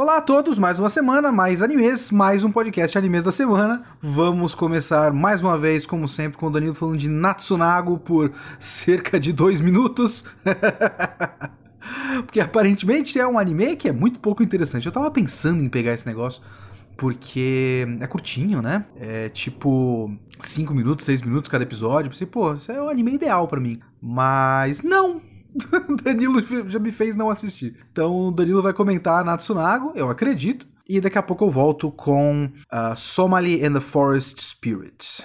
Olá a todos, mais uma semana, mais animes, mais um podcast Animes da Semana. Vamos começar mais uma vez, como sempre, com o Danilo falando de Natsunago por cerca de dois minutos. Porque aparentemente é um anime que é muito pouco interessante. Eu tava pensando em pegar esse negócio porque é curtinho, né? É tipo 5 minutos, 6 minutos cada episódio. Pensei, pô, isso é o anime ideal para mim. Mas não, Danilo já me fez não assistir. Então o Danilo vai comentar Natsunago, eu acredito. E daqui a pouco eu volto com uh, Somali and the Forest Spirit.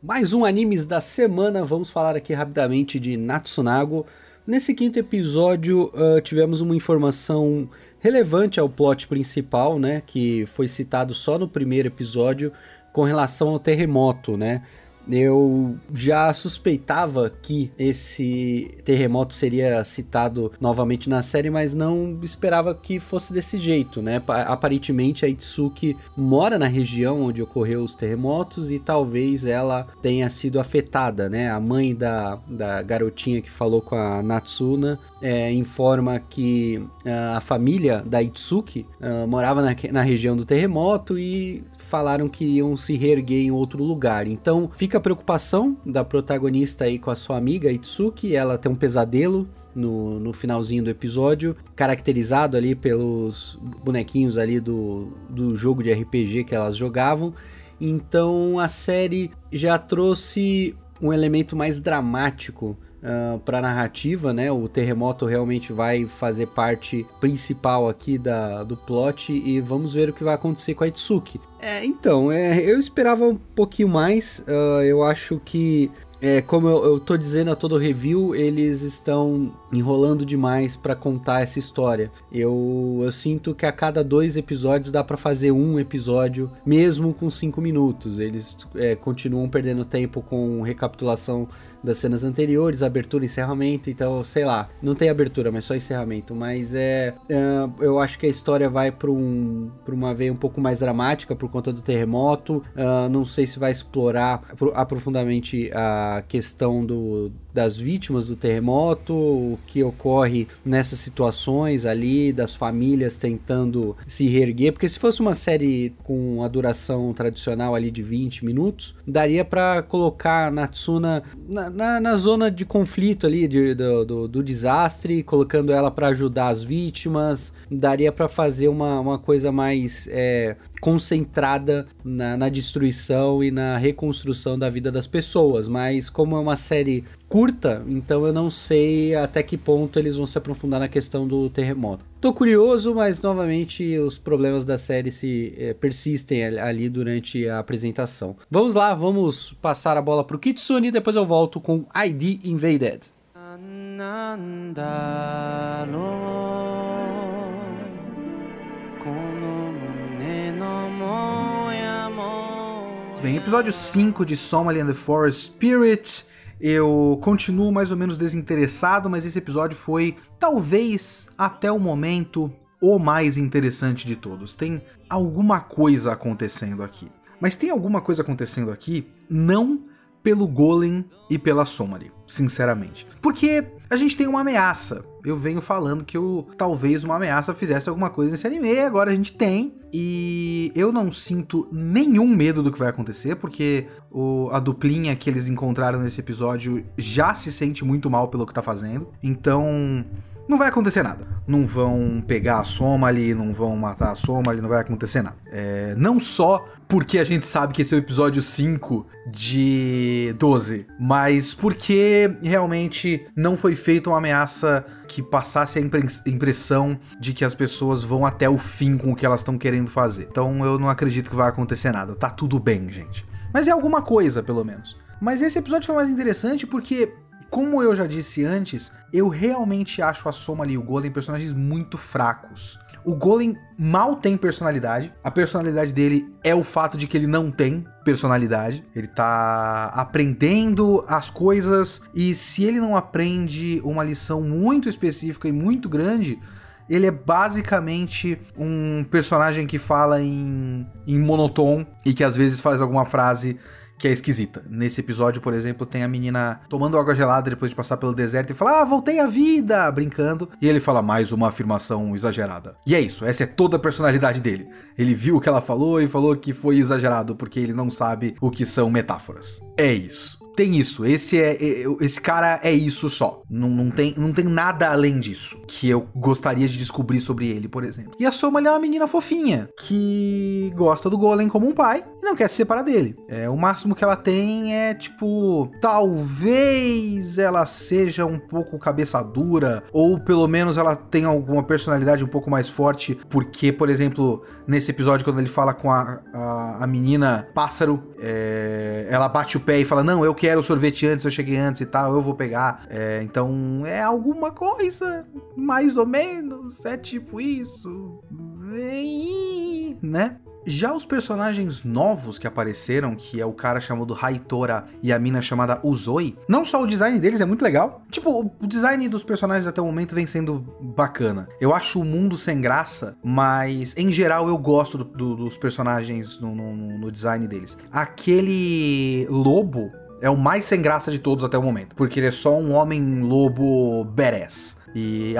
Mais um animes da semana, vamos falar aqui rapidamente de Natsunago. Nesse quinto episódio, uh, tivemos uma informação relevante ao plot principal, né? Que foi citado só no primeiro episódio com relação ao terremoto, né? Eu já suspeitava que esse terremoto seria citado novamente na série, mas não esperava que fosse desse jeito, né? Aparentemente a Itsuki mora na região onde ocorreu os terremotos e talvez ela tenha sido afetada, né? A mãe da, da garotinha que falou com a Natsuna é, informa que uh, a família da Itsuki uh, morava na, na região do terremoto e falaram que iam se reerguer em outro lugar. Então fica a preocupação da protagonista aí com a sua amiga Itsuki, ela tem um pesadelo no, no finalzinho do episódio, caracterizado ali pelos bonequinhos ali do, do jogo de RPG que elas jogavam. Então a série já trouxe um elemento mais dramático uh, para a narrativa, né? O terremoto realmente vai fazer parte principal aqui da, do plot e vamos ver o que vai acontecer com a Itsuki. É, então, é, eu esperava um pouquinho mais. Uh, eu acho que é, como eu, eu tô dizendo a todo review, eles estão enrolando demais para contar essa história. Eu, eu sinto que a cada dois episódios dá para fazer um episódio, mesmo com cinco minutos. Eles é, continuam perdendo tempo com recapitulação das cenas anteriores, abertura e encerramento, então, sei lá, não tem abertura, mas só encerramento, mas é, é eu acho que a história vai para um, pra uma veia um pouco mais dramática por conta do terremoto, uh, não sei se vai explorar aprofundadamente a questão do, das vítimas do terremoto, o que ocorre nessas situações ali, das famílias tentando se reerguer, porque se fosse uma série com a duração tradicional ali de 20 minutos, daria para colocar a Natsuna na, na, na, zona de conflito ali, de, do, do, do desastre, colocando ela para ajudar as vítimas, daria para fazer uma, uma coisa mais é, concentrada na, na, destruição e na reconstrução da vida das pessoas, mas como é uma série curta, então eu não sei até que ponto eles vão se aprofundar na questão do terremoto. Tô curioso, mas novamente os problemas da série se é, persistem ali durante a apresentação. Vamos lá, vamos passar a bola pro Kitsune depois eu volto com ID Invaded. Bem, episódio 5 de Somali and the Forest Spirit. Eu continuo mais ou menos desinteressado, mas esse episódio foi, talvez, até o momento, o mais interessante de todos. Tem alguma coisa acontecendo aqui. Mas tem alguma coisa acontecendo aqui, não pelo Golem e pela Somali, sinceramente. Porque a gente tem uma ameaça. Eu venho falando que eu, talvez uma ameaça fizesse alguma coisa nesse anime, agora a gente tem. E eu não sinto nenhum medo do que vai acontecer, porque o, a duplinha que eles encontraram nesse episódio já se sente muito mal pelo que tá fazendo. Então, não vai acontecer nada. Não vão pegar a soma ali, não vão matar a soma ali, não vai acontecer nada. É, não só porque a gente sabe que esse é o episódio 5 de 12, mas porque realmente não foi feita uma ameaça que passasse a impressão de que as pessoas vão até o fim com o que elas estão querendo fazer. Então eu não acredito que vai acontecer nada. Tá tudo bem, gente. Mas é alguma coisa, pelo menos. Mas esse episódio foi mais interessante porque como eu já disse antes, eu realmente acho a Soma e o Golem personagens muito fracos. O Golem mal tem personalidade. A personalidade dele é o fato de que ele não tem personalidade. Ele tá aprendendo as coisas e se ele não aprende uma lição muito específica e muito grande, ele é basicamente um personagem que fala em, em e que às vezes faz alguma frase que é esquisita. Nesse episódio, por exemplo, tem a menina tomando água gelada depois de passar pelo deserto e fala: Ah, voltei à vida! brincando. E ele fala mais uma afirmação exagerada. E é isso, essa é toda a personalidade dele. Ele viu o que ela falou e falou que foi exagerado porque ele não sabe o que são metáforas. É isso tem isso. Esse é, é esse cara é isso só. Não, não, tem, não tem nada além disso que eu gostaria de descobrir sobre ele, por exemplo. E a Soma é uma menina fofinha que gosta do Golem como um pai e não quer se separar dele. É o máximo que ela tem é tipo talvez ela seja um pouco cabeça dura ou pelo menos ela tenha alguma personalidade um pouco mais forte porque, por exemplo, nesse episódio quando ele fala com a, a, a menina pássaro, é, ela bate o pé e fala não eu quero quero sorvete antes, eu cheguei antes e tal, eu vou pegar. É, então é alguma coisa, mais ou menos, é tipo isso, né? Já os personagens novos que apareceram, que é o cara chamado Raitora e a mina chamada Uzoi, não só o design deles é muito legal, tipo, o design dos personagens até o momento vem sendo bacana. Eu acho o mundo sem graça, mas em geral eu gosto do, do, dos personagens no, no, no design deles. Aquele lobo é o mais sem graça de todos até o momento. Porque ele é só um homem lobo badass. E,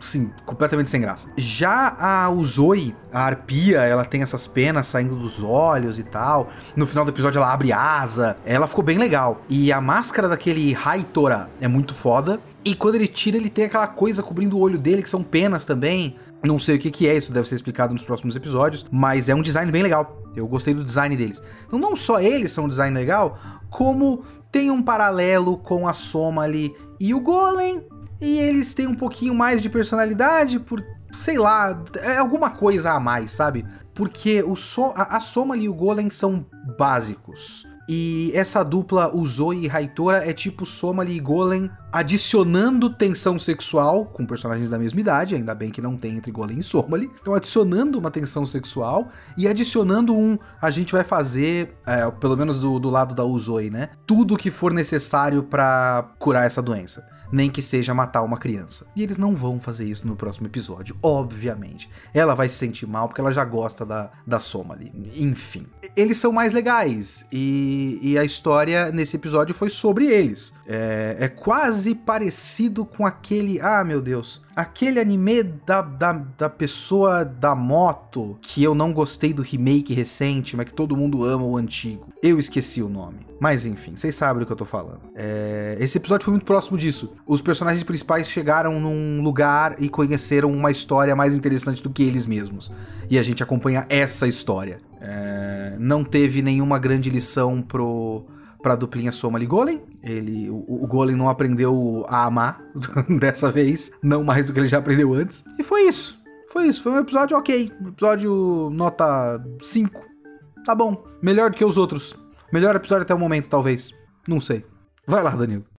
sim, completamente sem graça. Já a Uzoi, a arpia, ela tem essas penas saindo dos olhos e tal. No final do episódio ela abre asa. Ela ficou bem legal. E a máscara daquele Raitora é muito foda. E quando ele tira, ele tem aquela coisa cobrindo o olho dele, que são penas também. Não sei o que, que é, isso deve ser explicado nos próximos episódios. Mas é um design bem legal. Eu gostei do design deles. Então, não só eles são um design legal, como tem um paralelo com a Soma ali e o Golem, e eles têm um pouquinho mais de personalidade por, sei lá, é alguma coisa a mais, sabe? Porque o so a, a Soma e o Golem são básicos. E essa dupla, o Zoe e Raitora, é tipo Somali e Golem adicionando tensão sexual com personagens da mesma idade, ainda bem que não tem entre Golem e Somali. Então, adicionando uma tensão sexual e adicionando um. A gente vai fazer, é, pelo menos do, do lado da Uzoi, né? Tudo que for necessário para curar essa doença nem que seja matar uma criança. E eles não vão fazer isso no próximo episódio, obviamente. Ela vai se sentir mal porque ela já gosta da, da Soma ali. Enfim. Eles são mais legais e, e a história nesse episódio foi sobre eles. É, é quase parecido com aquele. Ah, meu Deus aquele anime da, da, da pessoa da moto que eu não gostei do remake recente, mas que todo mundo ama o antigo. Eu esqueci o nome. Mas enfim, vocês sabem do que eu tô falando. É... Esse episódio foi muito próximo disso. Os personagens principais chegaram num lugar e conheceram uma história mais interessante do que eles mesmos. E a gente acompanha essa história. É... Não teve nenhuma grande lição pro pra duplinha Somali Golem. Ele, o, o Golem não aprendeu a amar dessa vez, não mais do que ele já aprendeu antes. E foi isso. Foi isso. Foi um episódio ok. Episódio nota 5. Tá bom. Melhor do que os outros. Melhor episódio até o momento, talvez. Não sei. Vai lá, Danilo.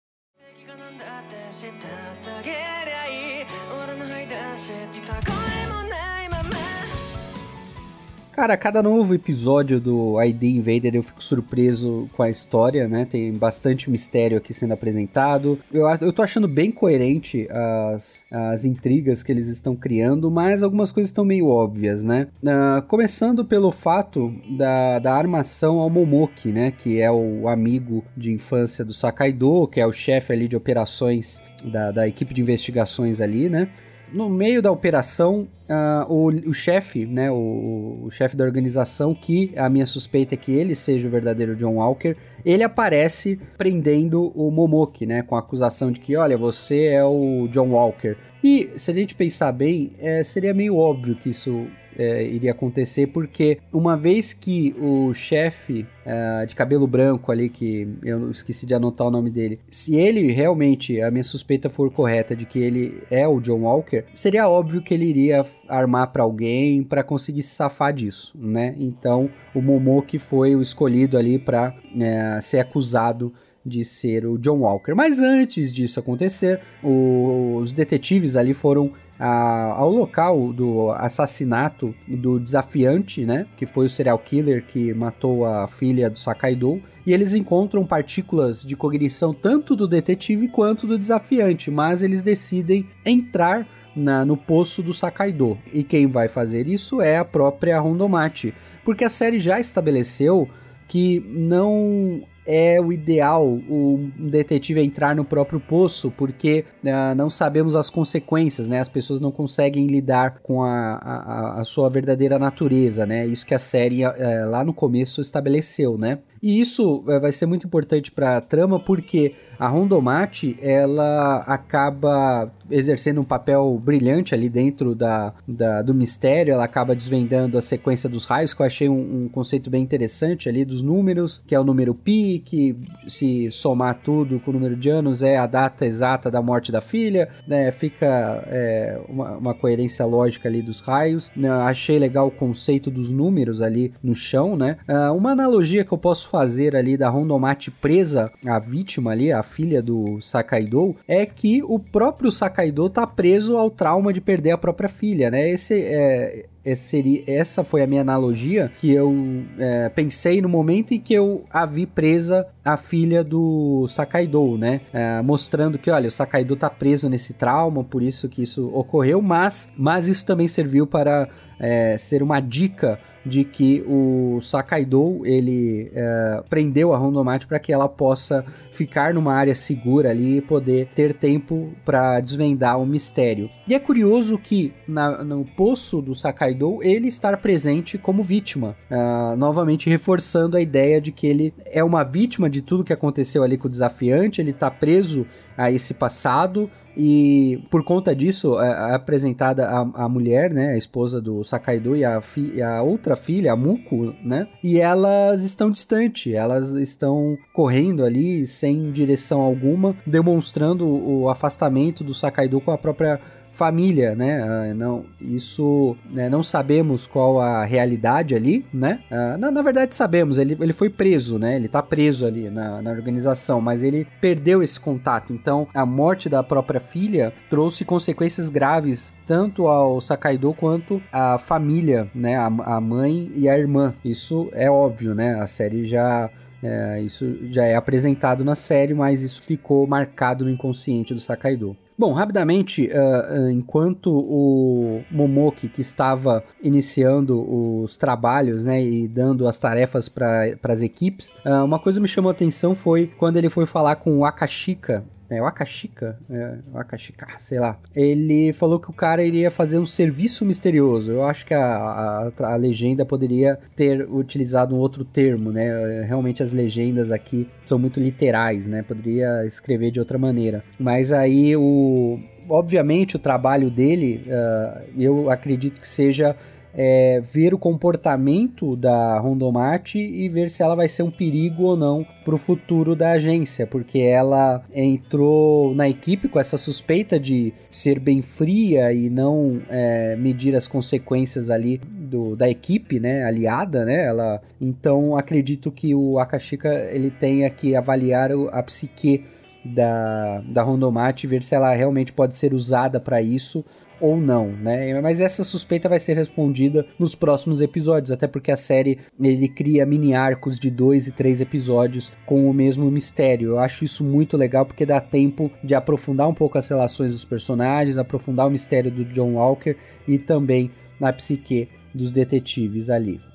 Cara, cada novo episódio do ID Invader eu fico surpreso com a história, né? Tem bastante mistério aqui sendo apresentado. Eu, eu tô achando bem coerente as, as intrigas que eles estão criando, mas algumas coisas estão meio óbvias, né? Uh, começando pelo fato da, da armação ao Momoki, né? Que é o amigo de infância do Sakaido, que é o chefe ali de operações da, da equipe de investigações ali, né? No meio da operação, uh, o, o chefe, né, o, o chefe da organização, que a minha suspeita é que ele seja o verdadeiro John Walker, ele aparece prendendo o Momoki, né, com a acusação de que, olha, você é o John Walker. E se a gente pensar bem, é, seria meio óbvio que isso é, iria acontecer, porque uma vez que o chefe é, de cabelo branco ali, que eu esqueci de anotar o nome dele, se ele realmente, a minha suspeita for correta de que ele é o John Walker, seria óbvio que ele iria armar para alguém para conseguir se safar disso, né? Então o Momoki foi o escolhido ali para é, ser acusado de ser o John Walker. Mas antes disso acontecer, o, os detetives ali foram a, ao local do assassinato do desafiante, né? Que foi o serial killer que matou a filha do Sakaido. E eles encontram partículas de cognição tanto do detetive quanto do desafiante, mas eles decidem entrar na, no poço do Sakaido. E quem vai fazer isso é a própria Rondomate, porque a série já estabeleceu que não é o ideal um detetive entrar no próprio poço, porque uh, não sabemos as consequências, né? As pessoas não conseguem lidar com a, a, a sua verdadeira natureza, né? Isso que a série uh, lá no começo estabeleceu, né? E isso uh, vai ser muito importante para a trama, porque a Rondomate, ela acaba exercendo um papel brilhante ali dentro da, da, do mistério, ela acaba desvendando a sequência dos raios, que eu achei um, um, conceito bem interessante ali dos números, que é o número pi, que se somar tudo com o número de anos é a data exata da morte da filha, né, fica é, uma, uma, coerência lógica ali dos raios. Né, achei legal o conceito dos números ali no chão, né. Uh, uma analogia que eu posso fazer ali da Rondomate presa, a vítima ali, a filha do Sakaido, é que o próprio Sakaido tá preso ao trauma de perder a própria filha, né? Esse é, seria, essa foi a minha analogia que eu é, pensei no momento em que eu a vi presa a filha do Sakaido, né? É, mostrando que, olha, o Sakaido tá preso nesse trauma, por isso que isso ocorreu, mas, mas isso também serviu para é, ser uma dica de que o Sakaido ele é, prendeu a Rondomate para que ela possa ficar numa área segura ali e poder ter tempo para desvendar o mistério. E é curioso que na, no poço do Sakaido ele estar presente como vítima, uh, novamente reforçando a ideia de que ele é uma vítima de tudo que aconteceu ali com o desafiante, ele está preso a esse passado, e por conta disso, é, é apresentada a, a, mulher, né, a esposa do Sakaido e a, fi, a outra filha, a Muko, né, e elas estão distantes, elas estão correndo ali sem direção alguma, demonstrando o afastamento do Sakaido com a própria família, né? Uh, não, isso né, não sabemos qual a realidade ali, né? Uh, na, na, verdade sabemos, ele, ele foi preso, né? Ele tá preso ali na, na organização, mas ele perdeu esse contato. Então a morte da própria filha trouxe consequências graves tanto ao Sakaido quanto à família, né? A, a mãe e a irmã. Isso é óbvio, né? A série já é, isso já é apresentado na série, mas isso ficou marcado no inconsciente do Sakaido. Bom, rapidamente, uh, enquanto o Momoki, que estava iniciando os trabalhos né, e dando as tarefas para as equipes, uh, uma coisa me chamou a atenção foi quando ele foi falar com o Akashika, é, o Akashika, é, o Akashika, sei lá. Ele falou que o cara iria fazer um serviço misterioso. Eu acho que a, a, a, legenda poderia ter utilizado um outro termo, né? Realmente as legendas aqui são muito literais, né? Poderia escrever de outra maneira. Mas aí o, obviamente o trabalho dele, uh, eu acredito que seja é, ver o comportamento da Rondomate e ver se ela vai ser um perigo ou não para o futuro da agência, porque ela entrou na equipe com essa suspeita de ser bem fria e não é, medir as consequências ali do, da equipe, né, aliada, né, ela, então acredito que o Akashika ele tenha que avaliar a psique da, da Rondomate ver se ela realmente pode ser usada para isso ou não, né? Mas essa suspeita vai ser respondida nos próximos episódios, até porque a série ele cria mini arcos de dois e três episódios com o mesmo mistério. Eu acho isso muito legal porque dá tempo de aprofundar um pouco as relações dos personagens, aprofundar o mistério do John Walker e também na psique dos detetives ali.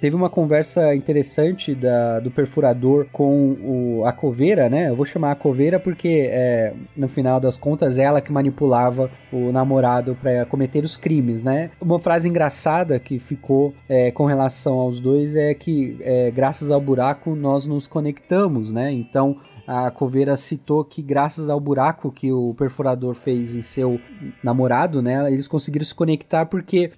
Teve uma conversa interessante da, do perfurador com o, a coveira, né? Eu vou chamar a coveira porque, é, no final das contas, ela que manipulava o namorado para cometer os crimes, né? Uma frase engraçada que ficou é, com relação aos dois é que, é, graças ao buraco, nós nos conectamos, né? Então, a Coveira citou que graças ao buraco que o perfurador fez em seu namorado, né, eles conseguiram se conectar porque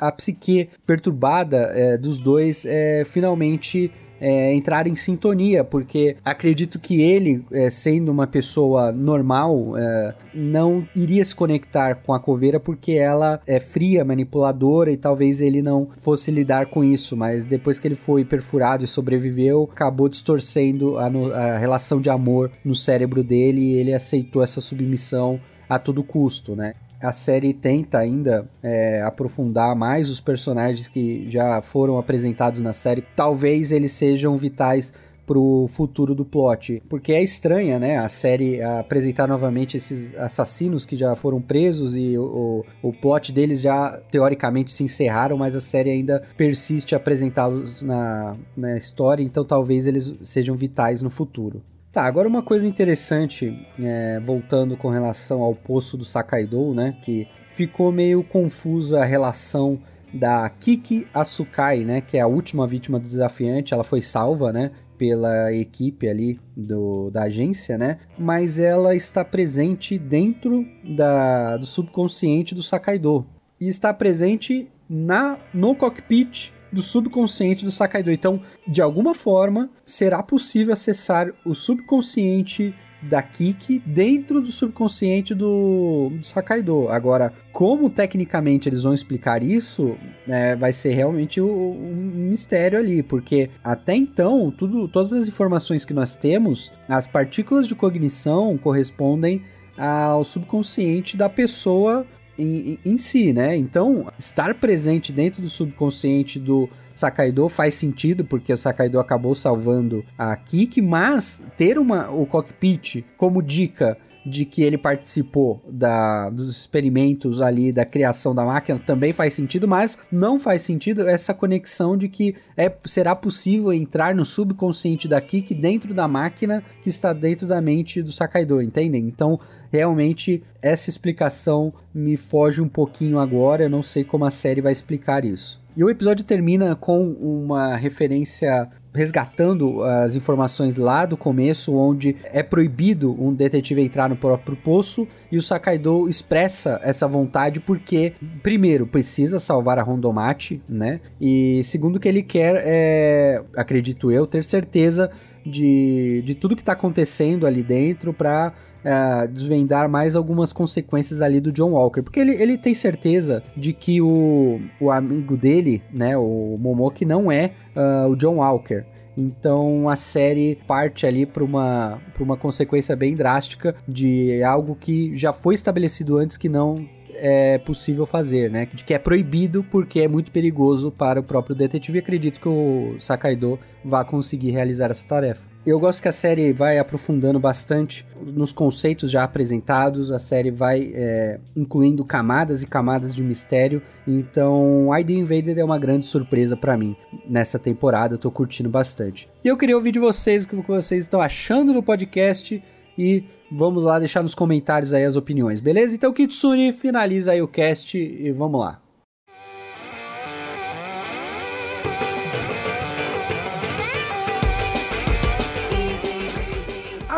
a psique perturbada é, dos dois é, finalmente é, entrar em sintonia, porque acredito que ele, é, sendo uma pessoa normal, é, não iria se conectar com a coveira porque ela é fria, manipuladora e talvez ele não fosse lidar com isso, mas depois que ele foi perfurado e sobreviveu, acabou distorcendo a, a relação de amor no cérebro dele e ele aceitou essa submissão a todo custo, né? A série tenta ainda é, aprofundar mais os personagens que já foram apresentados na série. Talvez eles sejam vitais pro futuro do plot. Porque é estranha, né? A série apresentar novamente esses assassinos que já foram presos e o, o, plot deles já teoricamente se encerraram, mas a série ainda persiste apresentá-los na, na história, então talvez eles sejam vitais no futuro. Tá, agora uma coisa interessante, é, voltando com relação ao poço do Sakaido, né? Que ficou meio confusa a relação da Kiki Asukai, né? Que é a última vítima do desafiante, ela foi salva, né? Pela equipe ali do, da agência, né? Mas ela está presente dentro da, do subconsciente do Sakaido. E está presente na no cockpit do subconsciente do Sakaido. Então, de alguma forma, será possível acessar o subconsciente da Kiki dentro do subconsciente do, do Sakaido. Agora, como tecnicamente eles vão explicar isso, é, vai ser realmente um mistério ali, porque até então, tudo, todas as informações que nós temos, as partículas de cognição correspondem ao subconsciente da pessoa em, em, si, né? Então, estar presente dentro do subconsciente do Sakaido faz sentido, porque o Sakaido acabou salvando a Kiki, mas ter uma, o cockpit como dica de que ele participou da, dos experimentos ali da criação da máquina também faz sentido, mas não faz sentido essa conexão de que é, será possível entrar no subconsciente da Kiki dentro da máquina que está dentro da mente do Sakaido, entendem? Então realmente essa explicação me foge um pouquinho agora, eu não sei como a série vai explicar isso. E o episódio termina com uma referência resgatando as informações lá do começo, onde é proibido um detetive entrar no próprio poço, e o Sakaido expressa essa vontade porque, primeiro, precisa salvar a Rondomate, né? E segundo que ele quer, é, acredito eu, ter certeza de, de tudo que está acontecendo ali dentro para uh, desvendar mais algumas consequências ali do John Walker. Porque ele, ele tem certeza de que o, o amigo dele, né, o Momoki, não é uh, o John Walker. Então a série parte ali para uma, uma consequência bem drástica de algo que já foi estabelecido antes que não é possível fazer, né? De que é proibido porque é muito perigoso para o próprio detetive. Acredito que o Sakaido vá conseguir realizar essa tarefa. Eu gosto que a série vai aprofundando bastante nos conceitos já apresentados, a série vai é, incluindo camadas e camadas de mistério. Então, ID Invader é uma grande surpresa para mim nessa temporada, eu tô curtindo bastante. E eu queria ouvir de vocês o que vocês estão achando do podcast e vamos lá deixar nos comentários aí as opiniões, beleza? Então, Kitsune, finaliza aí o cast e vamos lá.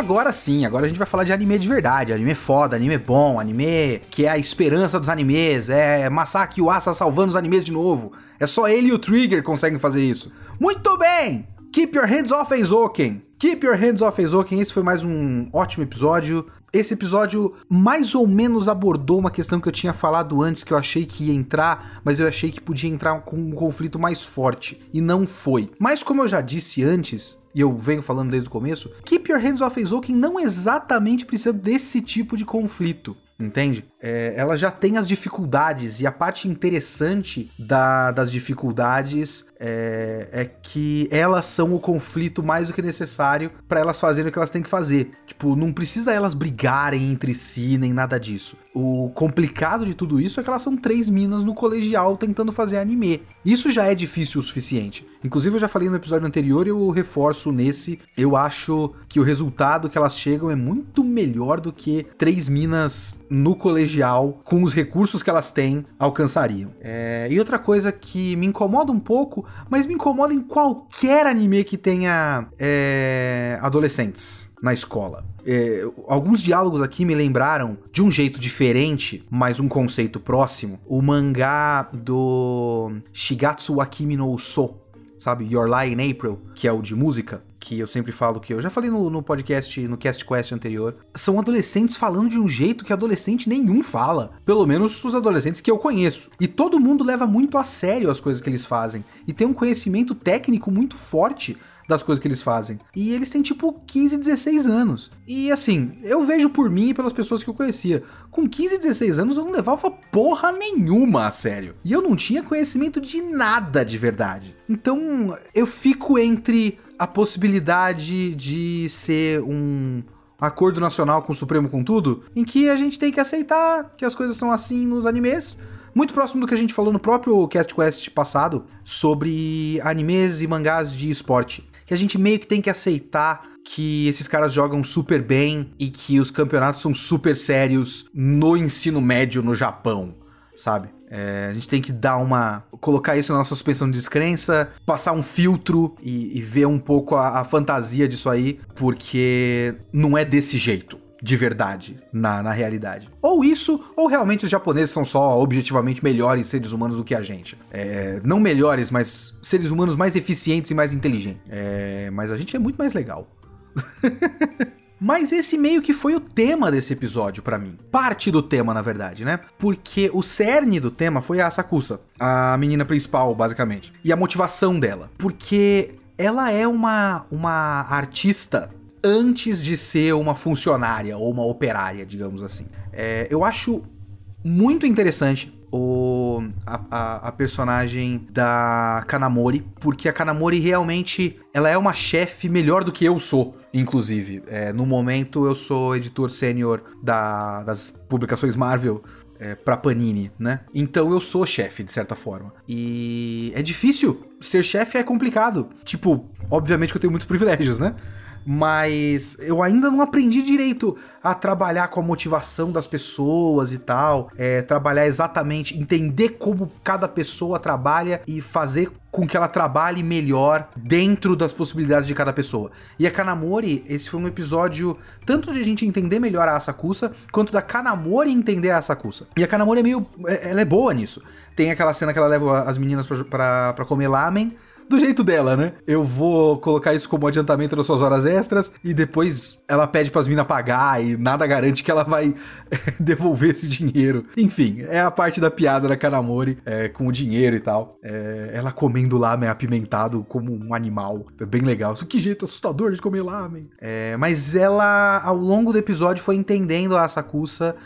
Agora sim, agora a gente vai falar de anime de verdade. Anime foda, anime bom, anime que é a esperança dos animes. É Masaki Uasa salvando os animes de novo. É só ele e o Trigger conseguem fazer isso. Muito bem! Keep your hands off Eizouken. Keep your hands off Eizouken. Esse foi mais um ótimo episódio. Esse episódio mais ou menos abordou uma questão que eu tinha falado antes, que eu achei que ia entrar, mas eu achei que podia entrar com um conflito mais forte. E não foi. Mas como eu já disse antes, e eu venho falando desde o começo, Keep Your Hands Off Eizouken não exatamente precisa desse tipo de conflito entende? É, ela já tem as dificuldades e a parte interessante da, das dificuldades é, é, que elas são o conflito mais do que necessário para elas fazerem o que elas têm que fazer. Tipo, não precisa elas brigarem entre si nem nada disso. O complicado de tudo isso é que elas são três minas no colegial tentando fazer anime. Isso já é difícil o suficiente. Inclusive, eu já falei no episódio anterior e eu reforço nesse. Eu acho que o resultado que elas chegam é muito melhor do que três minas no colegial, com os recursos que elas têm, alcançariam. É... E outra coisa que me incomoda um pouco, mas me incomoda em qualquer anime que tenha é... adolescentes na escola. É, alguns diálogos aqui me lembraram, de um jeito diferente, mas um conceito próximo, o mangá do Shigatsu Wakimi no Uso, sabe? Your Lie in April, que é o de música, que eu sempre falo que eu já falei no, no podcast, no Cast Quest anterior, são adolescentes falando de um jeito que adolescente nenhum fala. Pelo menos os adolescentes que eu conheço. E todo mundo leva muito a sério as coisas que eles fazem. E tem um conhecimento técnico muito forte das coisas que eles fazem. E eles têm tipo 15, 16 anos. E assim, eu vejo por mim e pelas pessoas que eu conhecia. Com 15, 16 anos eu não levava porra nenhuma a sério. E eu não tinha conhecimento de nada de verdade. Então eu fico entre a possibilidade de ser um acordo nacional com o Supremo com tudo, em que a gente tem que aceitar que as coisas são assim nos animes. Muito próximo do que a gente falou no próprio Cast Quest passado sobre animes e mangás de esporte. Que a gente meio que tem que aceitar que esses caras jogam super bem e que os campeonatos são super sérios no ensino médio no Japão, sabe? É, a gente tem que dar uma. colocar isso na nossa suspensão de descrença, passar um filtro e, e ver um pouco a, a, fantasia disso aí, porque não é desse jeito. De verdade, na, na realidade. Ou isso, ou realmente os japoneses são só objetivamente melhores seres humanos do que a gente. É, não melhores, mas seres humanos mais eficientes e mais inteligentes. É, mas a gente é muito mais legal. Mas esse meio que foi o tema desse episódio para mim. Parte do tema, na verdade, né? Porque o cerne do tema foi a Sakusa, a menina principal, basicamente. E a motivação dela. Porque ela é uma, uma artista antes de ser uma funcionária ou uma operária, digamos assim. É, eu acho muito interessante o, a, a, a, personagem da Kanamori, porque a Kanamori realmente ela é uma chefe melhor do que eu sou, inclusive. É, no momento eu sou editor sênior da, das publicações Marvel é, pra Panini, né? Então eu sou chefe, de certa forma. E é difícil. Ser chefe é complicado. Tipo, obviamente que eu tenho muitos privilégios, né? Mas eu ainda não aprendi direito a trabalhar com a motivação das pessoas e tal, é, trabalhar exatamente, entender como cada pessoa trabalha e fazer com que ela trabalhe melhor dentro das possibilidades de cada pessoa. E a Kanamori, esse foi um episódio tanto de a gente entender melhor a Asakusa, quanto da Kanamori entender a Asakusa. E a Kanamori é meio. É, ela é boa nisso. Tem aquela cena que ela leva as meninas para comer lamen do jeito dela, né? Eu vou colocar isso como adiantamento das suas horas extras e depois ela pede para as minas pagar e nada garante que ela vai devolver esse dinheiro. Enfim, é a parte da piada da Kanamori é, com o dinheiro e tal. É, ela comendo lamen apimentado como um animal. É bem legal. Que jeito assustador de comer lamen. É, mas ela, ao longo do episódio, foi entendendo a Sakusa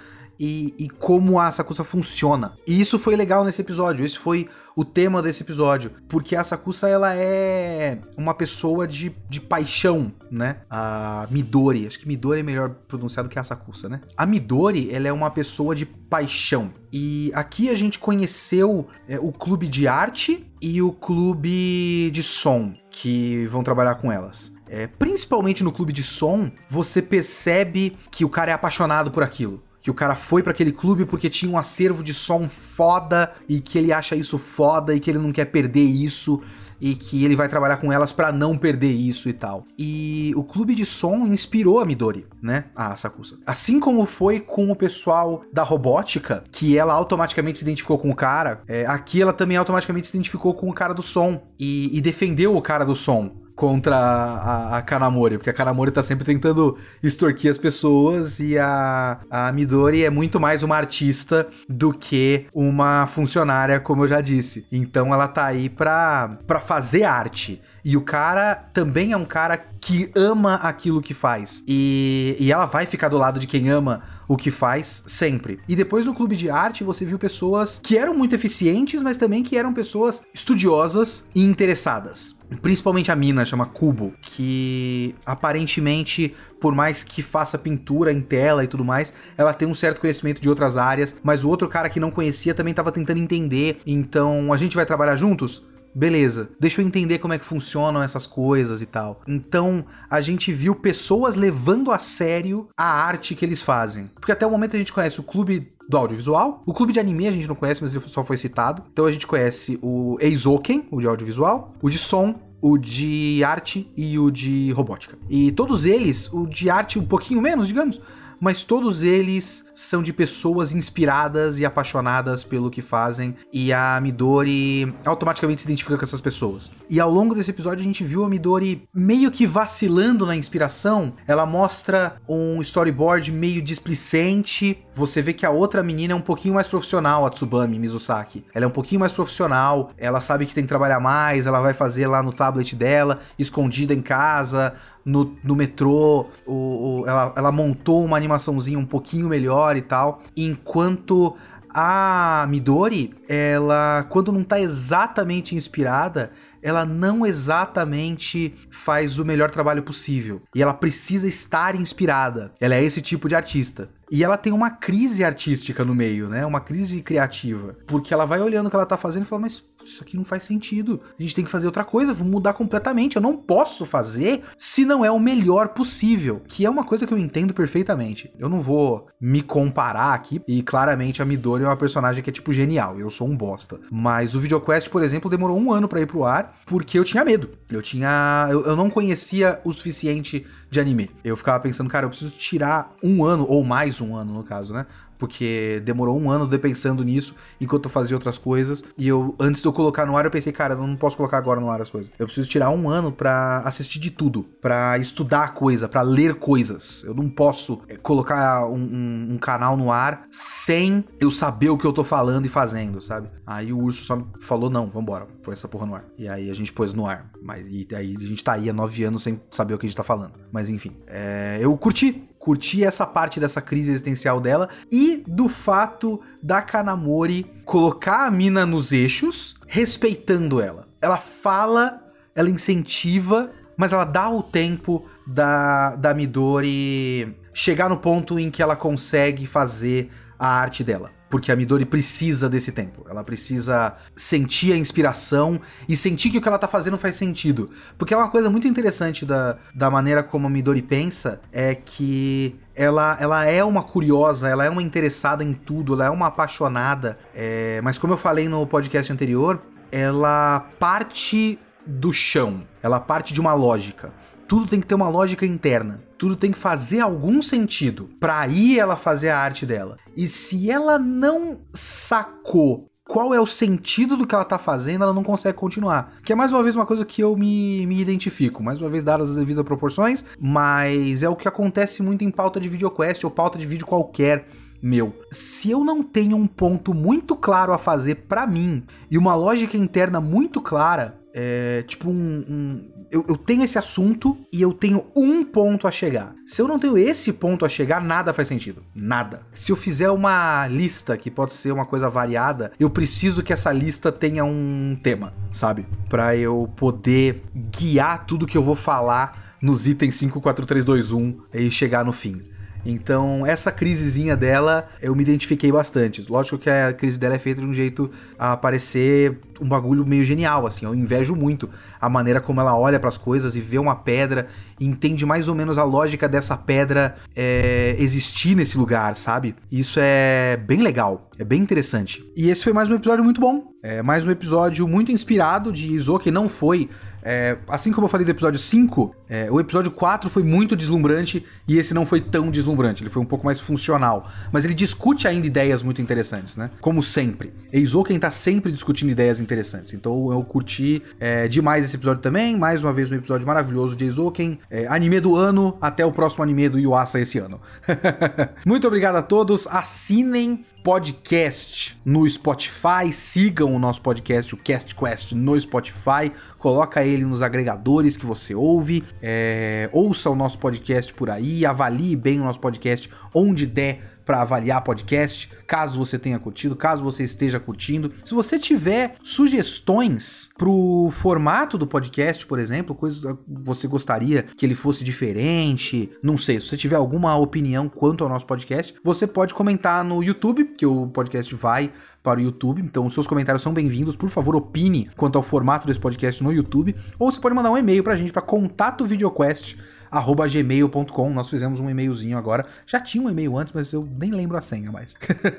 e, e como a Sakusa funciona. E isso foi legal nesse episódio. Esse foi o tema desse episódio, porque a Sakusa ela é uma pessoa de, de paixão, né? A Midori, acho que Midori é melhor pronunciado que a Sakusa, né? A Midori, ela é uma pessoa de paixão. E aqui a gente conheceu é, o clube de arte e o clube de som que vão trabalhar com elas. É, principalmente no clube de som, você percebe que o cara é apaixonado por aquilo que o cara foi para aquele clube porque tinha um acervo de som foda e que ele acha isso foda e que ele não quer perder isso e que ele vai trabalhar com elas para não perder isso e tal. E o clube de som inspirou a Midori, né? A Sakusa. Assim como foi com o pessoal da robótica, que ela automaticamente se identificou com o cara, é, aqui ela também automaticamente se identificou com o cara do som e, e defendeu o cara do som contra a, a, Kanamori, porque a Kanamori tá sempre tentando extorquir as pessoas e a, a Midori é muito mais uma artista do que uma funcionária, como eu já disse. Então ela tá aí pra, pra fazer arte. E o cara também é um cara que ama aquilo que faz. E, e ela vai ficar do lado de quem ama o que faz sempre. E depois no clube de arte você viu pessoas que eram muito eficientes, mas também que eram pessoas estudiosas e interessadas. Principalmente a mina, chama Kubo, que aparentemente, por mais que faça pintura em tela e tudo mais, ela tem um certo conhecimento de outras áreas, mas o outro cara que não conhecia também estava tentando entender. Então, a gente vai trabalhar juntos? Beleza, deixa eu entender como é que funcionam essas coisas e tal. Então, a gente viu pessoas levando a sério a arte que eles fazem. Porque até o momento a gente conhece o clube do audiovisual. O clube de anime a gente não conhece, mas ele só foi citado. Então a gente conhece o Eizouken, o de audiovisual, o de som, o de arte e o de robótica. E todos eles, o de arte um pouquinho menos, digamos, mas todos eles são de pessoas inspiradas e apaixonadas pelo que fazem, e a Midori automaticamente se identifica com essas pessoas. E ao longo desse episódio a gente viu a Midori meio que vacilando na inspiração. Ela mostra um storyboard meio displicente. Você vê que a outra menina é um pouquinho mais profissional, a Tsubami Mizusaki. Ela é um pouquinho mais profissional, ela sabe que tem que trabalhar mais, ela vai fazer lá no tablet dela, escondida em casa, no, no metrô, o, o, ela, ela montou uma animaçãozinha um pouquinho melhor e tal, enquanto a Midori, ela, quando não tá exatamente inspirada, ela não exatamente faz o melhor trabalho possível. E ela precisa estar inspirada. Ela é esse tipo de artista. E ela tem uma crise artística no meio, né? Uma crise criativa. Porque ela vai olhando o que ela tá fazendo e fala, mas isso aqui não faz sentido. A gente tem que fazer outra coisa, vou mudar completamente. Eu não posso fazer se não é o melhor possível. Que é uma coisa que eu entendo perfeitamente. Eu não vou me comparar aqui. E claramente a Midori é uma personagem que é tipo genial. Eu sou um bosta. Mas o VideoQuest, por exemplo, demorou um ano para ir pro ar porque eu tinha medo. Eu tinha. Eu, eu não conhecia o suficiente de anime. Eu ficava pensando, cara, eu preciso tirar um ano, ou mais um ano no caso, né? Porque demorou um ano de pensando nisso enquanto eu fazia outras coisas. E eu, antes de eu colocar no ar, eu pensei, cara, eu não posso colocar agora no ar as coisas. Eu preciso tirar um ano para assistir de tudo, para estudar coisa, para ler coisas. Eu não posso eh, colocar um, um, um, canal no ar sem eu saber o que eu tô falando e fazendo, sabe? Aí o urso só falou: não, vambora, põe essa porra no ar. E aí a gente pôs no ar. Mas e aí a gente tá aí há nove anos sem saber o que a gente tá falando. Mas enfim, é, eu curti curti essa parte dessa crise existencial dela e do fato da Kanamori colocar a mina nos eixos, respeitando ela. Ela fala, ela incentiva, mas ela dá o tempo da, da Midori chegar no ponto em que ela consegue fazer a arte dela porque a Midori precisa desse tempo. Ela precisa sentir a inspiração e sentir que o que ela tá fazendo faz sentido. Porque é uma coisa muito interessante da, da maneira como a Midori pensa, é que ela, ela é uma curiosa, ela é uma interessada em tudo, ela é uma apaixonada. É, mas como eu falei no podcast anterior, ela parte do chão, ela parte de uma lógica tudo tem que ter uma lógica interna. Tudo tem que fazer algum sentido para aí ela fazer a arte dela. E se ela não sacou qual é o sentido do que ela tá fazendo, ela não consegue continuar. Que é mais uma vez uma coisa que eu me, me identifico, mais uma vez dadas as devidas proporções, mas é o que acontece muito em pauta de videoquest ou pauta de vídeo qualquer meu. Se eu não tenho um ponto muito claro a fazer para mim e uma lógica interna muito clara, é tipo um, um eu, eu, tenho esse assunto e eu tenho um ponto a chegar. Se eu não tenho esse ponto a chegar, nada faz sentido. Nada. Se eu fizer uma lista que pode ser uma coisa variada, eu preciso que essa lista tenha um tema, sabe? Para eu poder guiar tudo que eu vou falar nos itens 5, 4, 3, 2, 1 e chegar no fim. Então, essa crisezinha dela, eu me identifiquei bastante. Lógico que a crise dela é feita de um jeito a parecer um bagulho meio genial, assim. Eu invejo muito a maneira como ela olha para as coisas e vê uma pedra e entende mais ou menos a lógica dessa pedra é, existir nesse lugar, sabe? Isso é bem legal, é bem interessante. E esse foi mais um episódio muito bom. É mais um episódio muito inspirado de Izo, que não foi é, assim como eu falei do episódio 5, é, o episódio 4 foi muito deslumbrante e esse não foi tão deslumbrante, ele foi um pouco mais funcional. Mas ele discute ainda ideias muito interessantes, né? Como sempre. Eizouken tá sempre discutindo ideias interessantes. Então eu curti é, demais esse episódio também. Mais uma vez um episódio maravilhoso de Eizouken. É, anime do ano, até o próximo anime do Yuasa esse ano. muito obrigado a todos. Assinem podcast no Spotify, sigam o nosso podcast, o Cast Quest, no Spotify, coloca ele nos agregadores que você ouve, é, ouça o nosso podcast por aí, avalie bem o nosso podcast onde der para avaliar podcast, caso você tenha curtido, caso você esteja curtindo. Se você tiver sugestões pro formato do podcast, por exemplo, coisas que você gostaria que ele fosse diferente, não sei, se você tiver alguma opinião quanto ao nosso podcast, você pode comentar no YouTube, que o podcast vai para o YouTube. Então, os seus comentários são bem-vindos. Por favor, opine quanto ao formato desse podcast no YouTube. Ou você pode mandar um e-mail para a gente para contato videoquest gmail.com. Nós fizemos um e-mailzinho agora. Já tinha um e-mail antes, mas eu nem lembro a senha mais.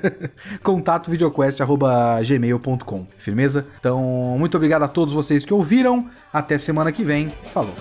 Contato videoquest@gmail.com. Firmeza? Então, muito obrigado a todos vocês que ouviram. Até semana que vem. Falou.